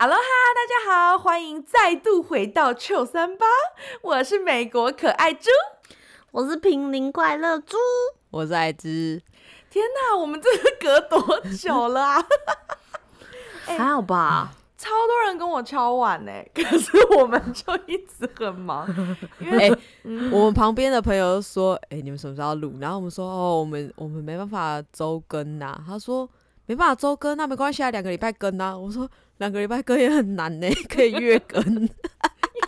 哈喽哈，大家好，欢迎再度回到 Chill 三八，我是美国可爱猪，我是平林快乐猪，我是爱之。天哪，我们这是隔多久了啊？欸、还好吧，超多人跟我敲碗呢，可是我们就一直很忙。因为、欸嗯、我们旁边的朋友说：“哎、欸，你们什么时候要录？”然后我们说：“哦，我们我们没办法周更呐。”他说：“没办法周更，那没关系啊，两个礼拜更啊。”我说。两个礼拜更也很难呢，可以月更，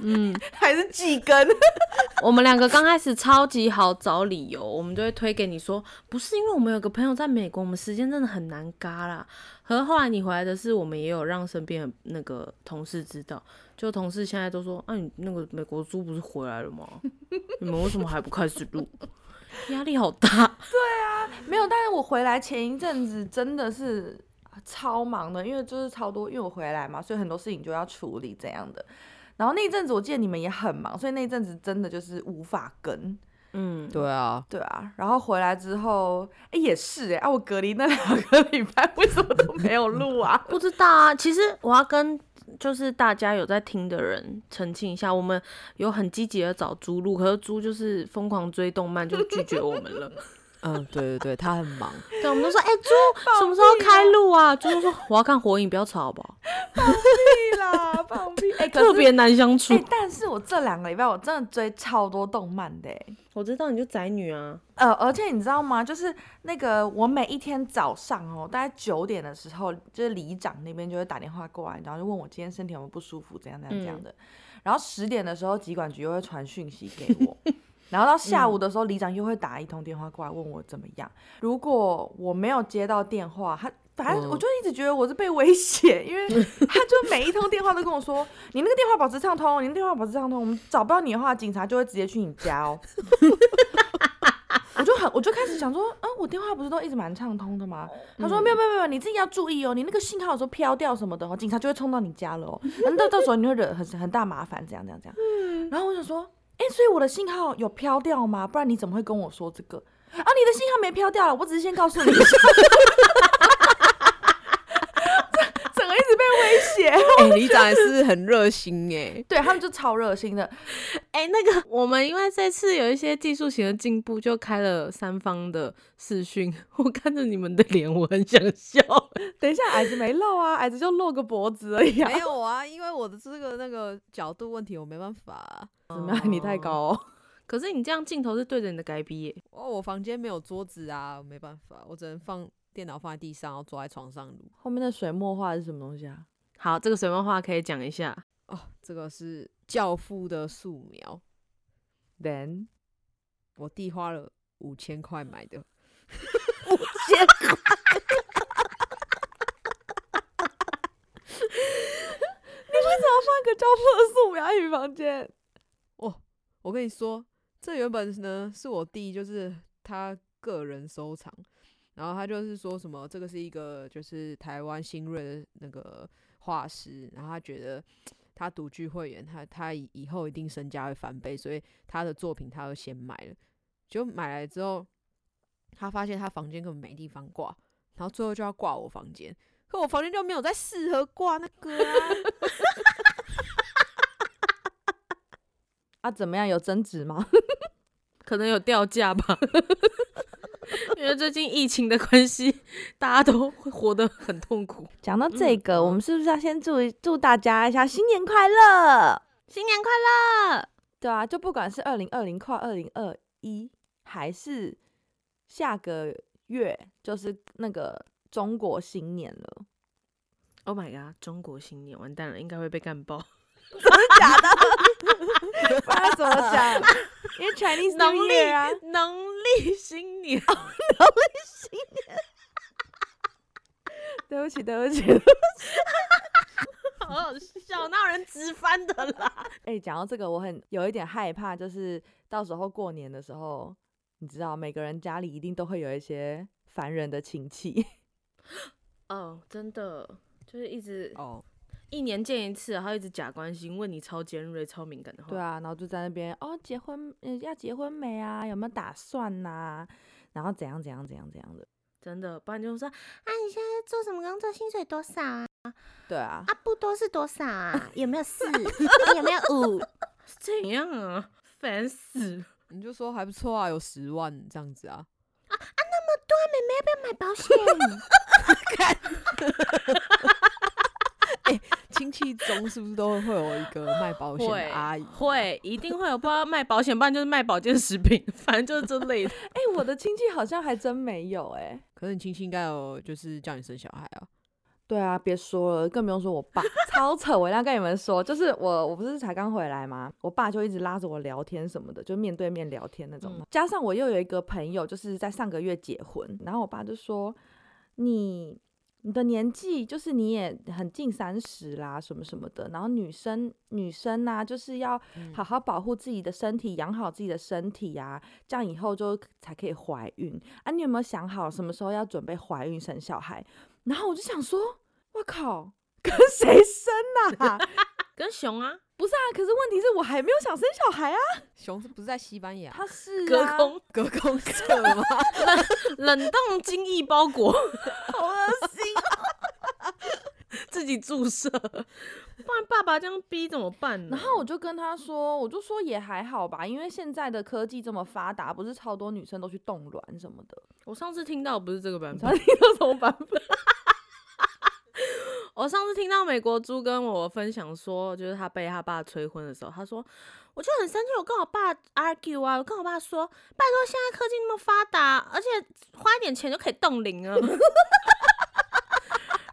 嗯，还是季更。我们两个刚开始超级好找理由，我们就会推给你说，不是因为我们有个朋友在美国，我们时间真的很难嘎啦。和后来你回来的是，我们也有让身边的那个同事知道，就同事现在都说，啊，你那个美国猪不是回来了吗？你们为什么还不开始录？压力好大。对啊，没有，但是我回来前一阵子真的是。超忙的，因为就是超多，因为我回来嘛，所以很多事情就要处理这样的。然后那一阵子我记得你们也很忙，所以那一阵子真的就是无法跟。嗯，对啊，对啊。然后回来之后，哎，也是哎，啊，我隔离那两个礼拜 为什么都没有录啊？不知道啊。其实我要跟就是大家有在听的人澄清一下，我们有很积极的找猪录，可是猪就是疯狂追动漫，就拒绝我们了。嗯，对对对，他很忙。对，我们都说，哎、欸，猪什么时候开录啊？猪说我要看火影，不要吵好不好？放屁啦，放屁！哎、欸，特别难相处。欸、但是我这两个礼拜我真的追超多动漫的。我知道你就宅女啊。呃，而且你知道吗？就是那个我每一天早上哦，大概九点的时候，就是里长那边就会打电话过来，然后就问我今天身体有没有不舒服，怎样怎样怎样的。嗯、然后十点的时候，疾管局又会传讯息给我。然后到下午的时候，里长又会打一通电话过来问我怎么样。如果我没有接到电话，他反正我就一直觉得我是被威胁，因为 他就每一通电话都跟我说：“你那个电话保持畅通，你那电话保持畅通，我们找不到你的话，警察就会直接去你家哦。”我就很，我就开始想说，啊，我电话不是都一直蛮畅通的吗？他说：“没有没有没有，你自己要注意哦，你那个信号有时候飘掉什么的，警察就会冲到你家了哦。那到时候你会惹很很大麻烦，这样这样这样。然后我想说。哎、所以我的信号有飘掉吗？不然你怎么会跟我说这个？啊，你的信号没飘掉了，我只是先告诉你一下。整个一直被 哎、欸，里长还是很热心哎，对他们就超热心的。哎、欸，那个我们因为这次有一些技术型的进步，就开了三方的视讯。我看着你们的脸，我很想笑。等一下，矮子没露啊，矮子就露个脖子而已、啊。没有啊，因为我的这个那个角度问题，我没办法、啊。怎么样？你太高哦。可是你这样镜头是对着你的该逼耶。哦，我房间没有桌子啊，我没办法，我只能放电脑放在地上，然后坐在床上录。后面的水墨画是什么东西啊？好，这个水墨画可以讲一下。哦，这个是教父的素描。Then，我弟花了五千块买的。五千块。你为什么要放一个教父的素描在你房间？哦，我跟你说，这原本呢是我弟，就是他个人收藏。然后他就是说什么，这个是一个就是台湾新锐的那个画师，然后他觉得。他独具慧眼，他他以以后一定身价会翻倍，所以他的作品他都先买了。就买来之后，他发现他房间根本没地方挂，然后最后就要挂我房间，可我房间就没有再适合挂那个啊。啊，怎么样？有增值吗？可能有掉价吧。因为最近疫情的关系，大家都会活得很痛苦。讲到这个，嗯、我们是不是要先祝祝大家一下新年快乐？新年快乐！对啊，就不管是二零二零跨二零二一，还是下个月，就是那个中国新年了。Oh my god！中国新年完蛋了，应该会被干爆。真的假的？不知道怎么讲，因为 Chinese Year 啊，农历新年，农历新年。对不起，对不起，对不起，好好笑，哪有人直翻的啦？哎、欸，讲到这个，我很有一点害怕，就是到时候过年的时候，你知道，每个人家里一定都会有一些烦人的亲戚。哦，真的，就是一直哦。一年见一次，然后一直假关心，问你超尖锐、超敏感的话。对啊，然后就在那边哦，结婚，嗯，要结婚没啊？有没有打算呐、啊？然后怎样怎样怎样怎样的？真的，不然就说啊，你现在做什么工作？薪水多少啊？对啊，啊不多是多少啊？有没有四？有没有五？怎样啊？烦死！你就说还不错啊，有十万这样子啊。啊啊，那么多，妹妹要不要买保险？哎，亲戚中是不是都会有一个卖保险的阿姨？会，一定会有，不知道卖保险，不然就是卖保健食品，反正就是这类的。哎、欸，我的亲戚好像还真没有哎、欸。可是你亲戚应该有，就是叫你生小孩啊。对啊，别说了，更不用说我爸，超扯！我要跟你们说，就是我，我不是才刚回来吗？我爸就一直拉着我聊天什么的，就面对面聊天那种。嗯、加上我又有一个朋友，就是在上个月结婚，然后我爸就说：“你你的年纪，就是你也很近三十啦，什么什么的。然后女生女生啊，就是要好好保护自己的身体，养好自己的身体呀、啊，这样以后就才可以怀孕啊。你有没有想好什么时候要准备怀孕生小孩？”然后我就想说。我靠，跟谁生啊？跟熊啊？不是啊，可是问题是我还没有想生小孩啊。熊是不是在西班牙？他是隔空隔空 射吗？冷 冷冻精液包裹，好恶心啊！自己注射，不然爸爸这样逼怎么办呢？然后我就跟他说，我就说也还好吧，因为现在的科技这么发达，不是超多女生都去冻卵什么的。我上次听到不是这个版本，上次听到什么版本？我上次听到美国猪跟我分享说，就是他被他爸催婚的时候，他说我就很生气，我跟我爸 argue 啊，我跟我爸说，拜托，现在科技那么发达，而且花一点钱就可以冻龄啊。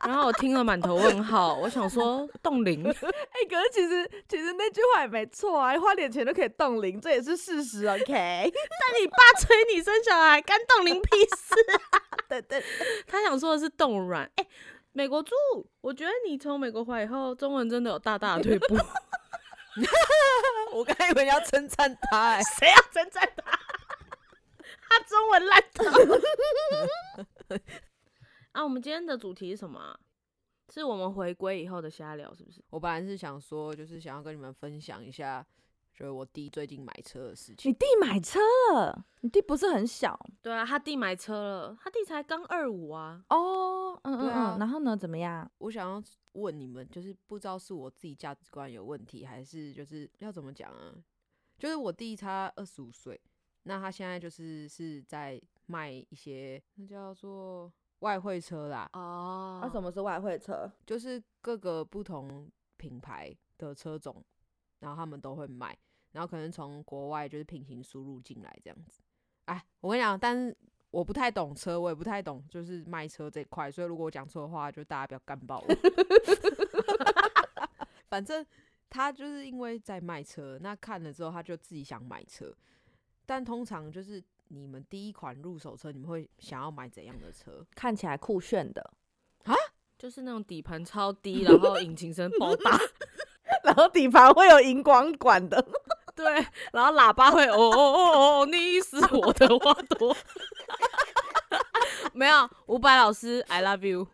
然后我听了满头问号，我想说 冻龄，哎、欸，可是其实其实那句话也没错啊，花点钱就可以冻龄，这也是事实，OK？但你爸 催你生小孩，干冻龄屁事啊？对对，他想说的是冻卵，哎、欸。美国猪，我觉得你从美国回来以后，中文真的有大大的退步。我刚才以为你要称赞他，哎，谁要称赞他？他中文烂透。啊，我们今天的主题是什么啊？是我们回归以后的瞎聊，是不是？我本来是想说，就是想要跟你们分享一下。就是我弟最近买车的事情。你弟买车了？你弟不是很小？对啊，他弟买车了，他弟才刚二五啊。哦，嗯嗯嗯。然后呢？怎么样？我想要问你们，就是不知道是我自己价值观有问题，还是就是要怎么讲啊？就是我弟他二十五岁，那他现在就是是在卖一些那叫做外汇车啦。哦。那、啊、什么是外汇车？就是各个不同品牌的车种，然后他们都会卖。然后可能从国外就是平行输入进来这样子，哎，我跟你讲，但是我不太懂车，我也不太懂就是卖车这块，所以如果我讲错的话，就大家不要干爆我。反正他就是因为在卖车，那看了之后他就自己想买车，但通常就是你们第一款入手车，你们会想要买怎样的车？看起来酷炫的啊，就是那种底盘超低，然后引擎声爆大，然后底盘会有荧光管的。对，然后喇叭会哦哦哦哦，你是我的花朵。没有，伍佰老师，I love you。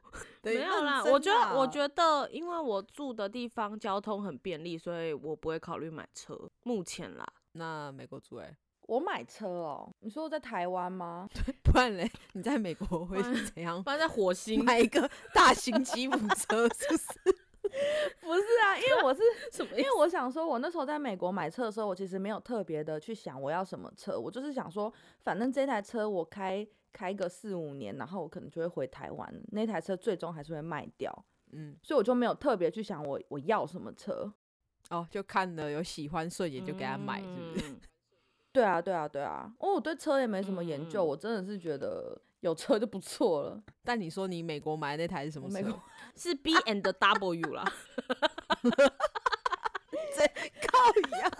没有啦，我觉得，我觉得，因为我住的地方交通很便利，所以我不会考虑买车。目前啦，那美国住哎，我买车哦。你说我在台湾吗？对，不然嘞，你在美国会是怎样？不然在火星买一个大型吉普车，是不是？不是啊，因为我是 什么？因为我想说，我那时候在美国买车的时候，我其实没有特别的去想我要什么车，我就是想说，反正这台车我开开个四五年，然后我可能就会回台湾，那台车最终还是会卖掉，嗯，所以我就没有特别去想我我要什么车，哦，就看了有喜欢顺眼就给他买，是不是？嗯、对啊，对啊，对啊，哦，我对车也没什么研究，嗯、我真的是觉得有车就不错了。但你说你美国买的那台是什么车？美国 是 B and W 啦，这靠呀！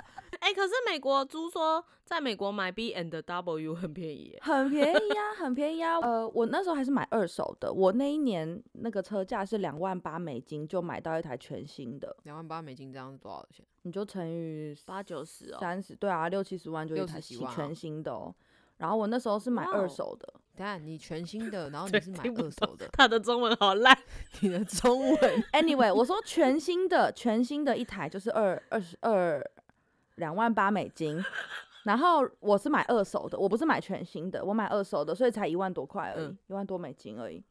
哎，可是美国猪说，在美国买 B and W 很便宜，很便宜呀，很便宜呀。呃，我那时候还是买二手的，我那一年那个车价是两万八美金，就买到一台全新的。两万八美金这样是多少钱？你就乘以八九十哦，三十，对啊，六七十万就一台全新的哦。然后我那时候是买二手的，等下你全新的，然后你是买二手的，他的中文好烂，你的中文。Anyway，我说全新的，全新的一台就是二二十二两万八美金，然后我是买二手的，我不是买全新的，我买二手的，所以才一万多块而已，一、嗯、万多美金而已。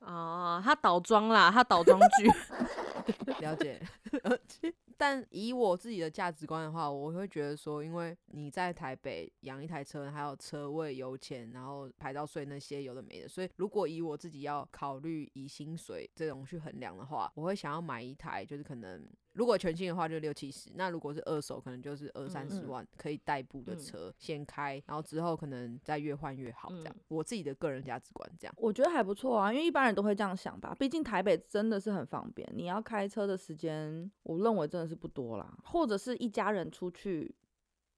哦，他倒装啦，他倒装句，了解。但以我自己的价值观的话，我会觉得说，因为你在台北养一台车，还有车位、油钱，然后牌照税那些有的没的，所以如果以我自己要考虑以薪水这种去衡量的话，我会想要买一台，就是可能。如果全新的话就六七十，那如果是二手，可能就是二三十万可以代步的车，嗯、先开，然后之后可能再越换越好，这样。嗯、我自己的个人价值观这样，我觉得还不错啊，因为一般人都会这样想吧。毕竟台北真的是很方便，你要开车的时间，我认为真的是不多啦。或者是一家人出去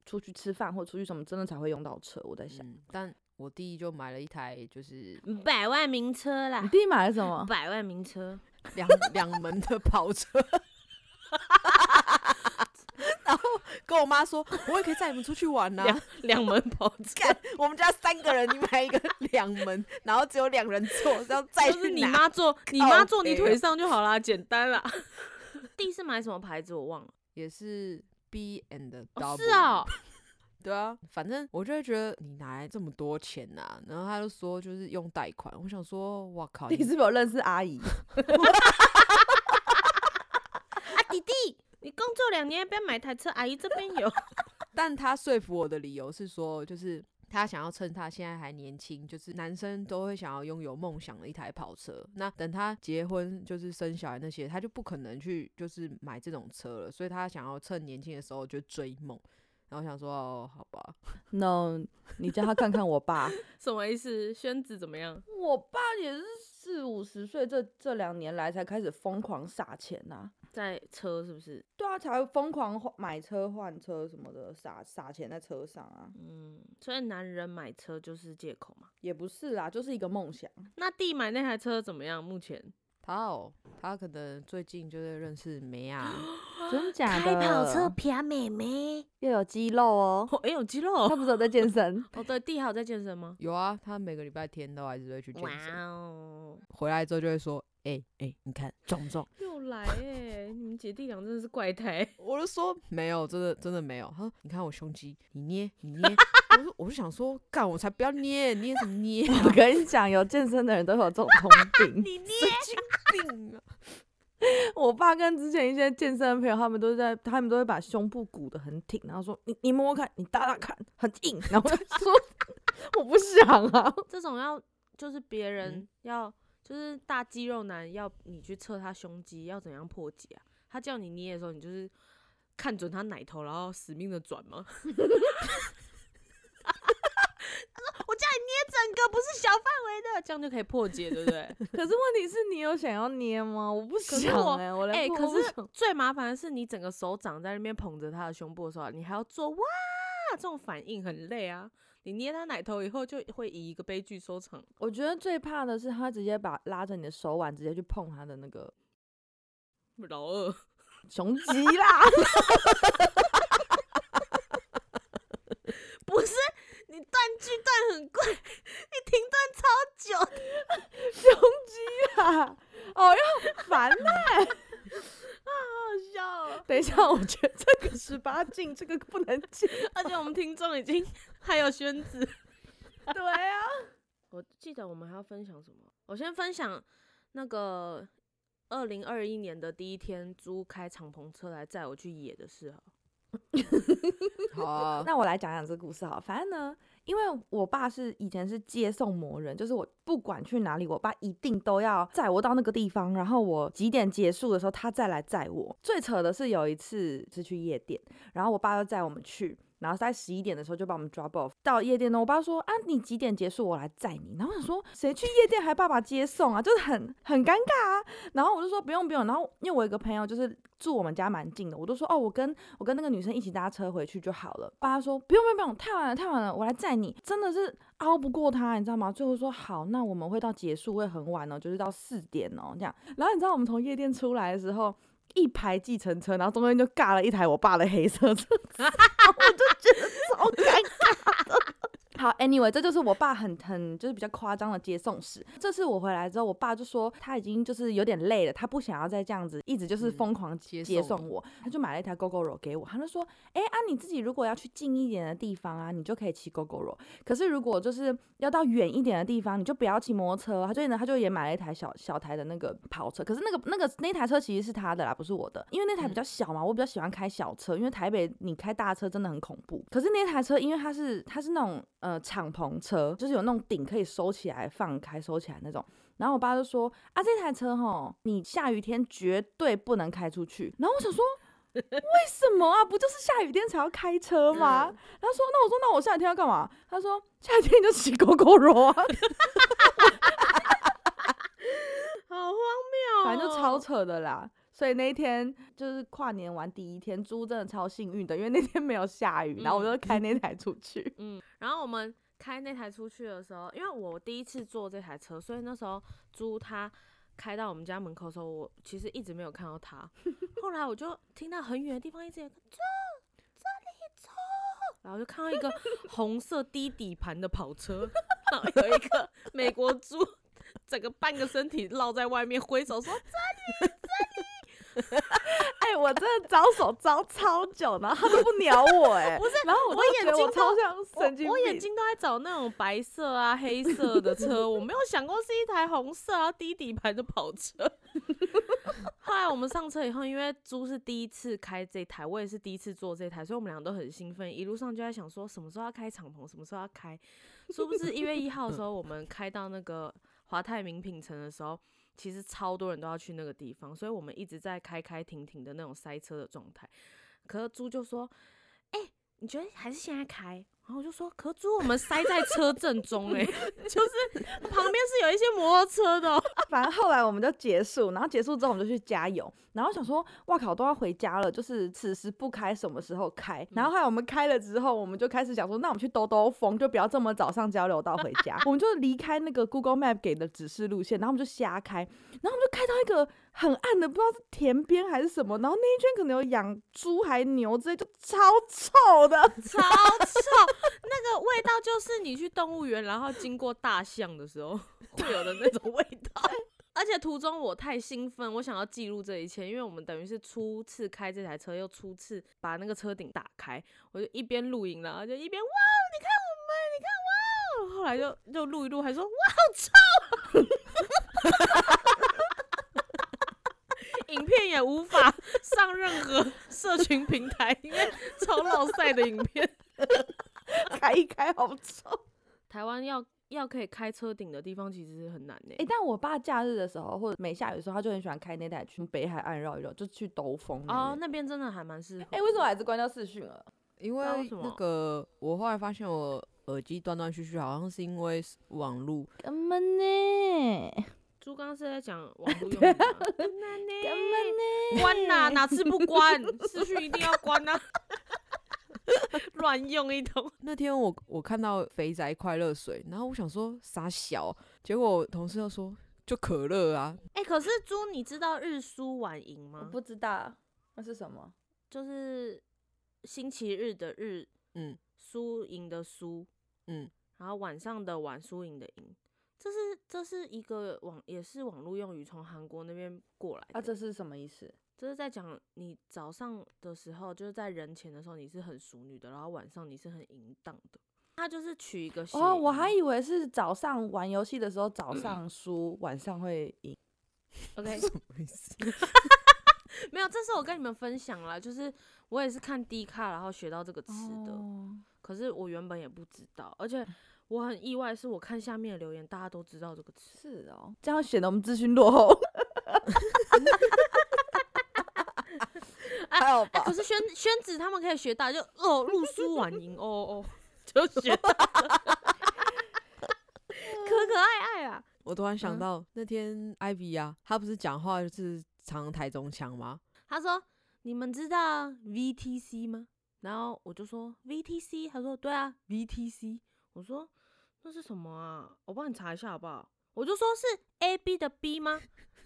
出去吃饭或出去什么，真的才会用到车。我在想，嗯、但我弟就买了一台就是百万名车啦。你弟买了什么？百万名车，两两门的跑车。然后跟我妈说，我也可以载你们出去玩呐、啊。两门跑车，我们家三个人，你买一个两门，然后只有两人坐，这样载是你妈坐，你妈坐你腿上就好啦，简单啦。第一次买什么牌子我忘了，也是 B and W。哦是啊，对啊，反正我就会觉得你拿来这么多钱呐、啊，然后他就说就是用贷款，我想说，哇靠，你是不是有认识阿姨？啊弟弟，你工作两年，要不要买台车？阿姨这边有。但他说服我的理由是说，就是他想要趁他现在还年轻，就是男生都会想要拥有梦想的一台跑车。那等他结婚，就是生小孩那些，他就不可能去就是买这种车了。所以他想要趁年轻的时候就追梦。然后想说，哦，好吧，No，你叫他看看我爸，什么意思？宣子怎么样？我爸也是四五十岁，这这两年来才开始疯狂撒钱呐、啊。在车是不是？对啊，才会疯狂换买车换车什么的，撒撒钱在车上啊。嗯，所以男人买车就是借口嘛？也不是啦，就是一个梦想。那弟买那台车怎么样？目前他哦，他可能最近就是认识梅啊，真假的？开跑车骗妹妹，又有肌肉哦。哎、欸，有肌肉，他不是有在健身？哦，对，弟还有在健身吗？有啊，他每个礼拜天都还是会去健身。哇哦，回来之后就会说。哎哎、你看壮不壮？又来哎、欸！你们姐弟俩真的是怪胎。我就说没有，真的真的没有。他说：“你看我胸肌，你捏你捏。”我说：“我就想说，干我才不要捏，捏什么捏、啊？”我跟你讲，有健身的人都有这种通 病。你捏，神经病啊！我爸跟之前一些健身的朋友，他们都在，他们都会把胸部鼓得很挺，然后说：“你你摸摸看，你打打看，很硬。”然后我就说：“ 我不想啊。”这种要就是别人要。嗯就是大肌肉男要你去测他胸肌要怎样破解啊？他叫你捏的时候，你就是看准他奶头，然后死命的转吗？他说我叫你捏整个，不是小范围的，这样就可以破解，对不对？可是问题是你有想要捏吗？我不想哎、欸，我哎、欸，可是最麻烦的是你整个手掌在那边捧着他的胸部的时候，你还要做哇这种反应，很累啊。你捏他奶头以后，就会以一个悲剧收场。我觉得最怕的是他直接把拉着你的手腕，直接去碰他的那个 老二 雄鸡啦。不是，你断句断很快，你停顿超久。雄鸡啦，哦哟，烦嘞、欸。等一下，我觉得这个十八禁，这个不能进，而且我们听众已经还有宣子。对啊，我记得我们还要分享什么？我先分享那个二零二一年的第一天，租开敞篷车来载我去野的事哈。好啊，那我来讲讲这个故事哈。反正呢。因为我爸是以前是接送魔人，就是我不管去哪里，我爸一定都要载我到那个地方，然后我几点结束的时候，他再来载我。最扯的是有一次是去夜店，然后我爸就载我们去。然后在十一点的时候就把我们 drop off 到夜店呢。我爸说啊，你几点结束？我来载你。然后我想说，谁去夜店还爸爸接送啊？就是很很尴尬啊。然后我就说不用不用。然后因为我有一个朋友就是住我们家蛮近的，我都说哦，我跟我跟那个女生一起搭车回去就好了。爸说不用不用不用，太晚了太晚了，我来载你。真的是拗不过他，你知道吗？最后说好，那我们会到结束会很晚哦，就是到四点哦这样。然后你知道我们从夜店出来的时候。一排计程车，然后中间就尬了一台我爸的黑色车，我就觉得超尴尬的。好，Anyway，这就是我爸很很就是比较夸张的接送史。这次我回来之后，我爸就说他已经就是有点累了，他不想要再这样子一直就是疯狂接送我，他就买了一台 Gogoro 给我。他就说，哎啊，你自己如果要去近一点的地方啊，你就可以骑 Gogoro。可是如果就是要到远一点的地方，你就不要骑摩托车。他就呢，他就也买了一台小小台的那个跑车。可是那个那个那台车其实是他的啦，不是我的，因为那台比较小嘛，我比较喜欢开小车，因为台北你开大车真的很恐怖。可是那台车因为它是它是那种呃敞篷车，就是有那种顶可以收起来放开收起来那种。然后我爸就说啊，这台车吼，你下雨天绝对不能开出去。然后我想说。为什么啊？不就是下雨天才要开车吗？嗯、他说：“那我说，那我下雨天要干嘛？”他说：“下雨天你就骑 Gogoro 啊。”好荒谬、哦，反正就超扯的啦。所以那一天就是跨年玩第一天，猪真的超幸运的，因为那天没有下雨，然后我就开那台出去。嗯，然后我们开那台出去的时候，因为我第一次坐这台车，所以那时候猪他。开到我们家门口的时候，我其实一直没有看到他。后来我就听到很远的地方一直有个猪，这里猪，然后就看到一个红色低底盘的跑车，然后有一个美国猪，整个半个身体露在外面挥手说这里这里。哎，我真的招手招超久，然后他都不鸟我，哎，不是，然后我，我眼睛超像神经病，我眼睛都在找那种白色啊、黑色的车，我没有想过是一台红色啊低底盘的跑车。后来我们上车以后，因为猪是第一次开这台，我也是第一次坐这台，所以我们俩都很兴奋，一路上就在想说什么时候要开敞篷，什么时候要开。殊不知一月一号的时候，我们开到那个华泰名品城的时候。其实超多人都要去那个地方，所以我们一直在开开停停的那种塞车的状态。可是猪就说：“哎、你觉得还是现在开？”然后我就说，可猪，我们塞在车正中哎，就是旁边是有一些摩托车的、反正后来我们就结束，然后结束之后我们就去加油，然后想说，哇靠，都要回家了，就是此时不开什么时候开？然后后来我们开了之后，我们就开始想说，那我们去兜兜风，就不要这么早上交流道回家。我们就离开那个 Google Map 给的指示路线，然后我们就瞎开，然后我们就开到一个。很暗的，不知道是田边还是什么，然后那一圈可能有养猪还牛之类，就超臭的，超臭，那个味道就是你去动物园，然后经过大象的时候 会有的那种味道。而且途中我太兴奋，我想要记录这一切，因为我们等于是初次开这台车，又初次把那个车顶打开，我就一边录影，然后就一边哇，你看我们，你看哇，后来就就录一录，还说哇，好臭。影片也无法上任何社群平台，因为超老赛的影片，开一开好丑。台湾要要可以开车顶的地方其实是很难的。哎，但我爸假日的时候或者没下雨的时候，他就很喜欢开那台去北海岸绕一绕，就去兜风。哦，那边真的还蛮适合。哎，为什么还是关掉视讯了？因为那个我后来发现我耳机断断续续，好像是因为网路。干嘛呢？猪刚刚是在讲网络用语吗？关呐、啊，哪次不关？视讯一定要关呐、啊！乱用一通。那天我我看到肥宅快乐水，然后我想说傻小，结果我同事又说就可乐啊。哎、欸，可是猪，你知道日输晚营吗？我不知道，那是什么？就是星期日的日，嗯，输赢的输，嗯，然后晚上的晚，输赢的赢。这是这是一个网，也是网络用语，从韩国那边过来的。啊，这是什么意思？这是在讲你早上的时候，就是在人前的时候你是很淑女的，然后晚上你是很淫荡的。他就是取一个哦，我还以为是早上玩游戏的时候早上输，晚上会赢。OK，什么意思？没有，这是我跟你们分享了，就是我也是看 D 卡然后学到这个词的，哦，可是我原本也不知道，而且。我很意外，是我看下面的留言，大家都知道这个词。是哦，这样显得我们资讯落后。还好吧？可是宣宣子他们可以学到，就哦，录书晚营，哦哦，就学到，可可爱爱啊！我突然想到、嗯、那天 Ivy 啊，他不是讲话就是唱台中腔吗？他说：“你们知道 VTC 吗？”然后我就说：“VTC。”他说：“对啊，VTC。”我说。那是什么啊？我帮你查一下好不好？我就说是 A B 的 B 吗？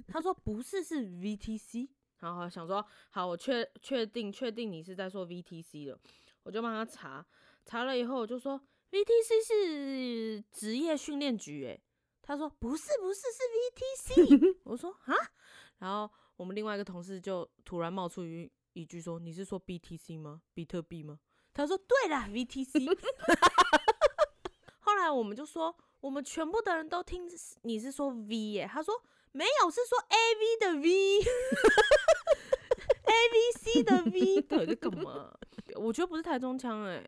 他说不是，是 V T C。然后想说好，我确确定确定你是在说 V T C 了，我就帮他查查了以后，我就说 VTC 是职业训练局，哎，他说不是不是是 VTC，我说啊，然后我们另外一个同事就突然冒出一一句说，你是说 BTC 吗？比特币吗？他说对啦，VTC。后来我们就说，我们全部的人都听你是说 V 耶，他说没有，是说 AV 的 V，A V C 的 V，到底在干嘛？我觉得不是台中腔哎。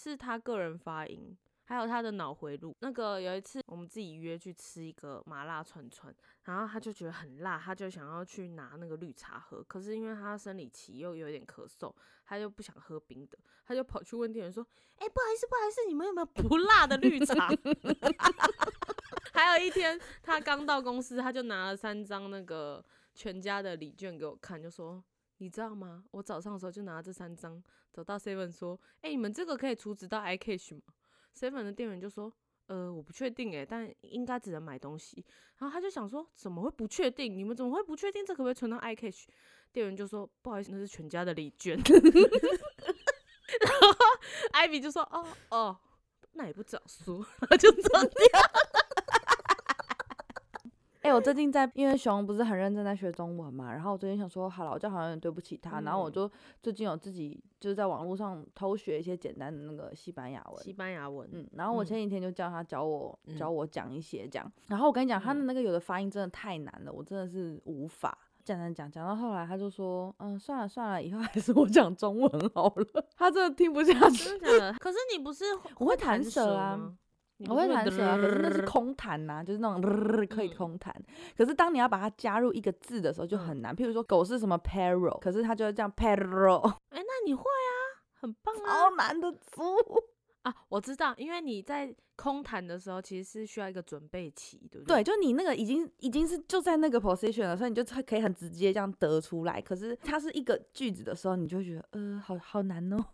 是他个人发音，还有他的脑回路。那个有一次我们自己约去吃一个麻辣串串，然后他就觉得很辣，他就想要去拿那个绿茶喝。可是因为他生理期又有点咳嗽，他就不想喝冰的，他就跑去问店员说：“哎、不好意思，不好意思，你们有没有不辣的绿茶？” 还有一天他刚到公司，他就拿了三张那个全家的礼券给我看，就说。你知道吗？我早上的时候就拿这三张走到 Seven 说：“哎、你们这个可以储值到 iCash 吗？”Seven 的店员就说：“呃，我不确定哎，但应该只能买东西。”然后他就想说：“怎么会不确定？你们怎么会不确定这可不可以存到 iCash？” 店员就说：“不好意思，那是全家的礼券。”然后艾比就说：“哦哦，那也不早说。”就走掉。哎、欸，我最近在，因为熊不是很认真在学中文嘛，然后我最近想说，好了，我就好像有点对不起他，嗯、然后我就最近有自己就是在网络上偷学一些简单的那个西班牙文。西班牙文，嗯，然后我前几天就叫他教我、嗯、教我讲一些这样，然后我跟你讲，他的那个有的发音真的太难了，我真的是无法讲讲讲，讲到后来他就说，嗯，算了算了，以后还是我讲中文好了，他真的听不下去。真的假的？可是你不是我会弹舌啊。我会弹舌啊，可是那是空弹呐、啊，就是那种、嗯、可以空弹。可是当你要把它加入一个字的时候就很难。嗯、譬如说狗是什么 perro，可是它就会这样 perro。哎、欸，那你会啊，很棒啊。超难的字啊，我知道，因为你在空弹的时候其实是需要一个准备期，对不对？对，就你那个已经已经是就在那个 position 了，所以你就可以很直接这样得出来。可是它是一个句子的时候，你就会觉得呃，好好难哦。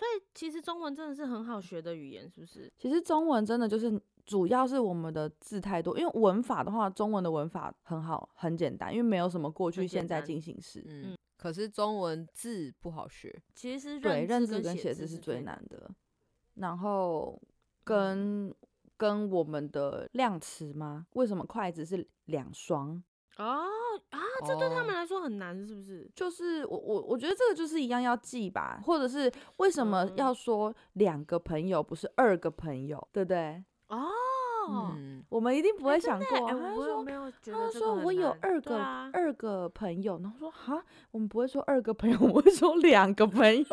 所以其实中文真的是很好学的语言，是不是？其实中文真的就是主要是我们的字太多，因为文法的话，中文的文法很好，很简单，因为没有什么过去、现在进行式。嗯，可是中文字不好学，其实对认字跟写字是最难的。然后跟、嗯、跟我们的量词吗？为什么筷子是两双？哦啊，这对他们来说很难，是不是？哦、就是我我我觉得这个就是一样要记吧，或者是为什么要说两个朋友不是二个朋友，对不对？哦，嗯，我们一定不会想过。欸、他说没有觉得他说我有二个、啊、二个朋友，然后说哈，我们不会说二个朋友，我们会说两个朋友。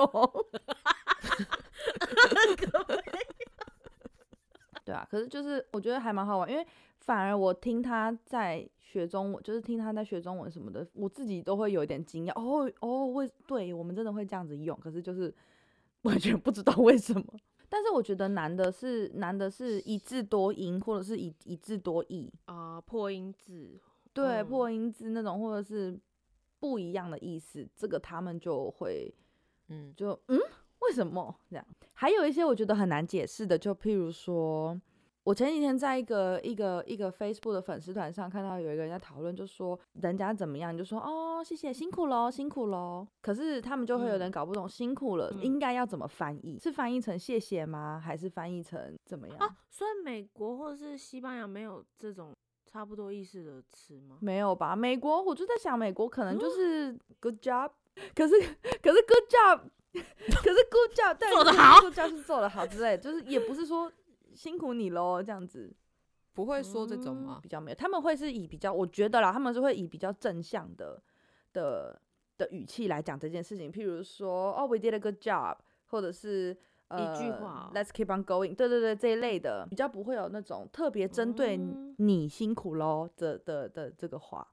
对啊，可是就是我觉得还蛮好玩，因为反而我听他在学中文，就是听他在学中文什么的，我自己都会有一点惊讶哦哦，为对我们真的会这样子用，可是就是 完全不知道为什么。但是我觉得难的是难的是一字多音，或者是一一字多义啊、呃，破音字，对，嗯、破音字那种，或者是不一样的意思，这个他们就会嗯，就嗯。为什么这样？还有一些我觉得很难解释的，就譬如说，我前几天在一个一个一个 Facebook 的粉丝团上看到有一个人在讨论，就说人家怎么样，就说哦，谢谢，辛苦喽，辛苦喽。可是他们就会有人搞不懂，嗯、辛苦了应该要怎么翻译？是翻译成谢谢吗？还是翻译成怎么样？啊，所以美国或者是西班牙没有这种差不多意思的词吗？没有吧？美国我就在想，美国可能就是 good job，嗯、可是可是 good job。可是 good job 做得好，good job 是做得好之类，就是也不是说辛苦你喽这样子，不会说这种吗？比较没有，他们会是以比较，我觉得啦，他们是会以比较正向的的的语气来讲这件事情，譬如说哦，we did a good job，或者是呃一句话，let's keep on going，对对对，这一类的比较不会有那种特别针对你辛苦喽的的的这个话。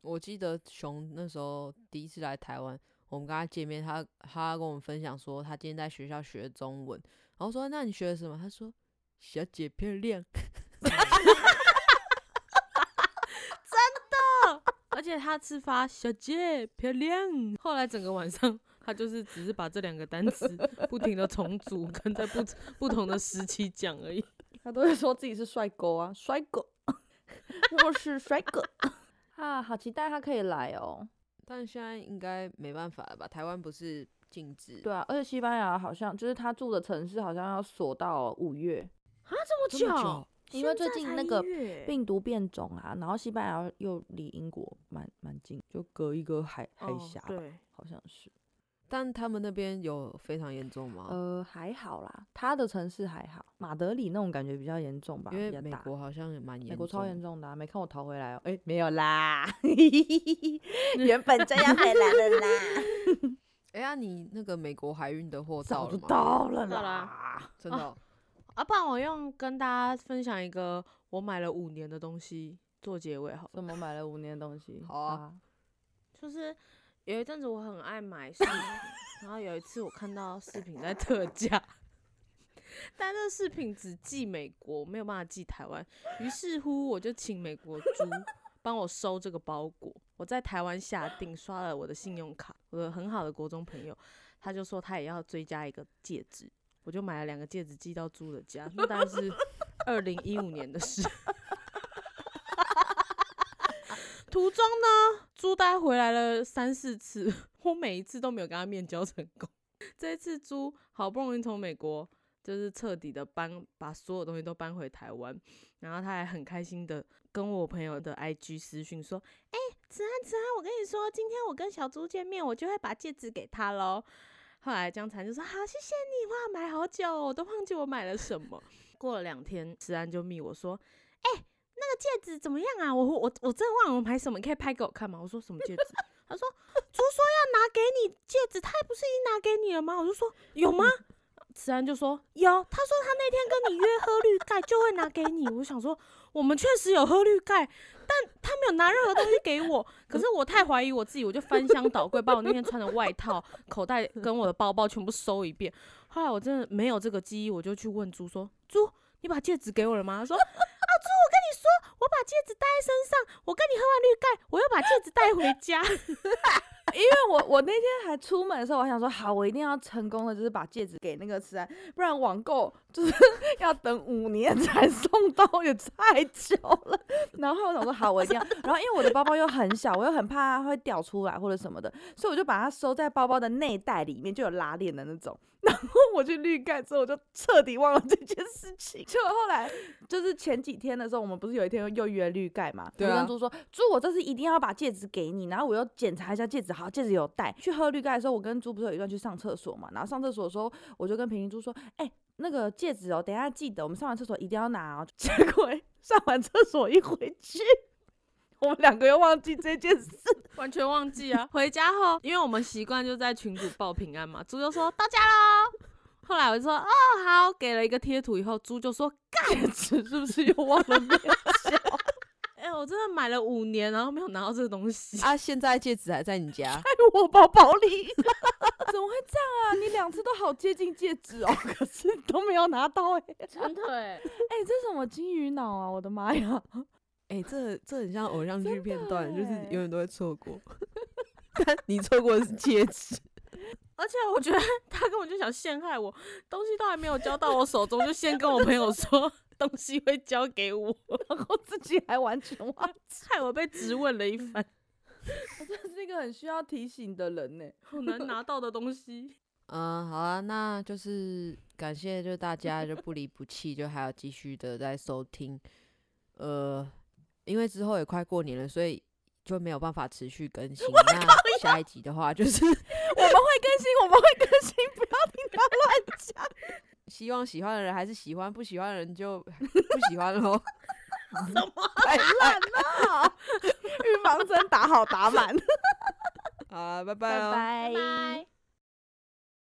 我记得熊那时候第一次来台湾。我们跟他见面，他他跟我们分享说，他今天在学校学中文，然后说，那你学的什么？他说小姐漂亮，真的，而且他自发小姐漂亮。后来整个晚上，他就是只是把这两个单词 不停的重组，跟在不不同的时期讲而已。他都会说自己是帅哥啊，帅哥，我是帅哥啊，好期待他可以来哦。但现在应该没办法了吧？台湾不是禁止。对啊，而且西班牙好像就是他住的城市好像要锁到五月啊，这么久。因为最近那个病病毒变种啊，然后西班牙又离英国蛮蛮近，就隔一个海海峡，对，好像是。但他们那边有非常严重吗？呃，还好啦，他的城市还好，马德里那种感觉比较严重吧，因为美国好像也蛮严重，美国超严重的啊，没看我逃回来哦，哎，没有啦，原本这样回来了啦。哎呀，你那个美国海运的货到了吗？到了啦，真的。啊，不然我用跟大家分享一个我买了五年的东西做结尾好。怎么买了五年的东西？好啊，就是有一阵子我很爱买饰品，然后有一次我看到饰品在特价，但这饰品只寄美国，没有办法寄台湾。于是乎，我就请美国猪帮我收这个包裹。我在台湾下订，刷了我的信用卡，我的很好的国中朋友，他就说他也要追加一个戒指。我就买了两个戒指寄到猪的家，那当然是二零一五年的事。途中呢，猪大概回来了三四次，我每一次都没有跟他面交成功。这一次猪好不容易从美国就是彻底的搬，把所有东西都搬回台湾，然后他还很开心的跟我朋友的 IG 私讯说：“哎、欸，慈安慈安，我跟你说，今天我跟小猪见面，我就会把戒指给他喽。”后来江灿就说：“好，谢谢你哇，买好久，我都忘记我买了什么。”过了两天，慈安就密我说：“哎、戒指怎么样啊？我我我真的忘了我买什么，你可以拍给我看吗？”我说：“什么戒指？”他说：“猪说要拿给你戒指，他不是已经拿给你了吗？”我就说：“有吗？”慈安就说：“有。”他说：“他那天跟你约喝绿盖，就会拿给你。”我想说。我们确实有喝绿盖，但他没有拿任何东西给我。可是我太怀疑我自己，我就翻箱倒柜，把我那天穿的外套、口袋跟我的包包全部收一遍。后来我真的没有这个记忆，我就去问猪说：“猪，你把戒指给我了吗？”他说：“，我，把戒指戴在身上，我跟你喝完绿盖，我又把戒指带回家。”因为我我那天还出门的时候，我还想说好，我一定要成功的，就是把戒指给那个慈安，不然网购就是 要等五年才送到，也太久了。然后我想说好，我一定要。然后因为我的包包又很小，我又很怕它会掉出来或者什么的，所以我就把它收在包包的内袋里面，就有拉链的那种。然后我去绿盖之后，我就彻底忘了这件事情。就后来就是前几天的时候，我们不是有一天又约绿盖嘛？对啊。我跟猪说，猪，我这次一定要把戒指给你。然后我又检查一下戒指，好，戒指有戴。去喝绿盖的时候，我跟猪不是有一段去上厕所嘛？然后上厕所的时候，我就跟平平猪说，哎、欸，那个戒指哦，等一下记得我们上完厕所一定要拿哦。结果上完厕所一回去。我们两个又忘记这件事，完全忘记啊！回家后，因为我们习惯就在群主报平安嘛，猪就说到家喽。后来我就说哦好，给了一个贴图以后，猪就说戒指是不是又忘了面交？哎、欸，我真的买了五年，然后没有拿到这个东西啊！现在戒指还在你家，在我包包里。怎么会这样啊？你两次都好接近戒指哦，可是都没有拿到哎、欸，真的哎！哎、欸，这是什么金鱼脑啊？我的妈呀！哎、欸，这这很像偶像剧片段，就是永远都会错过。但你错过的是戒指，而且我觉得他根本就想陷害我，东西都还没有交到我手中，就先跟我朋友说东西会交给我，然后自己还完全忘记，害我被质问了一番。我真的是一个很需要提醒的人呢，好难拿到的东西。嗯，好啊，那就是感谢就大家就不离不弃，就还要继续的在收听，呃。因为之后也快过年了，所以就没有办法持续更新。那下一集的话，就是我们会更新，我们会更新，不要听他乱讲。希望喜欢的人还是喜欢，不喜欢的人就 不喜欢喽。什么 太烂了？预防针打好打满。好，拜拜，拜拜。